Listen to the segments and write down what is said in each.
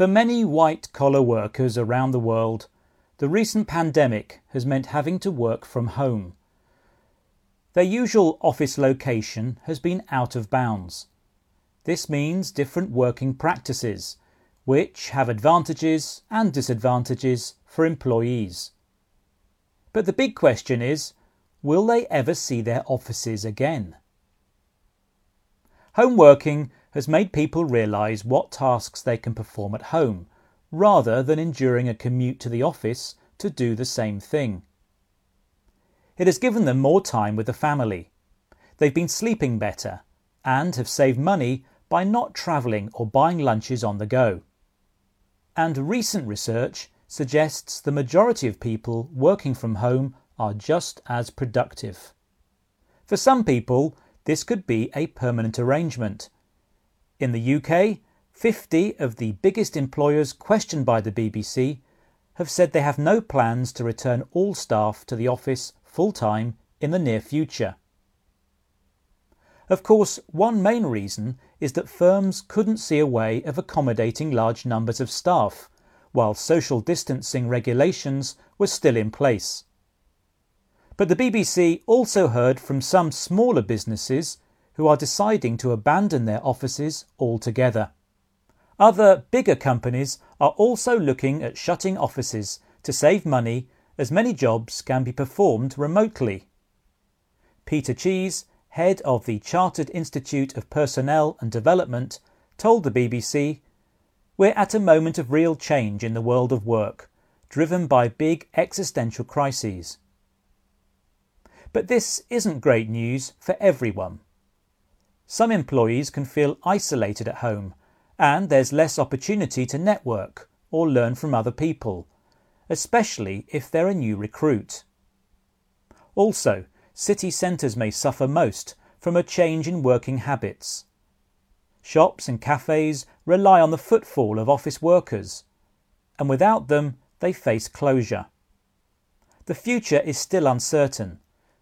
For many white collar workers around the world, the recent pandemic has meant having to work from home. Their usual office location has been out of bounds. This means different working practices, which have advantages and disadvantages for employees. But the big question is will they ever see their offices again? Home working has made people realise what tasks they can perform at home, rather than enduring a commute to the office to do the same thing. It has given them more time with the family. They've been sleeping better and have saved money by not travelling or buying lunches on the go. And recent research suggests the majority of people working from home are just as productive. For some people, this could be a permanent arrangement. In the UK, 50 of the biggest employers questioned by the BBC have said they have no plans to return all staff to the office full time in the near future. Of course, one main reason is that firms couldn't see a way of accommodating large numbers of staff, while social distancing regulations were still in place. But the BBC also heard from some smaller businesses who are deciding to abandon their offices altogether. Other bigger companies are also looking at shutting offices to save money as many jobs can be performed remotely. Peter Cheese, head of the Chartered Institute of Personnel and Development, told the BBC We're at a moment of real change in the world of work, driven by big existential crises. But this isn't great news for everyone. Some employees can feel isolated at home, and there's less opportunity to network or learn from other people especially if they're a new recruit. Also, city centres may suffer most from a change in working habits. Shops and cafes rely on the footfall of office workers, and without them, they face closure. The future is still uncertain,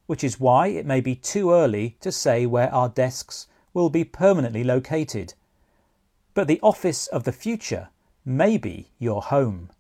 which is why it may be too early to say where our desks will be permanently located. But the office of the future may be your home.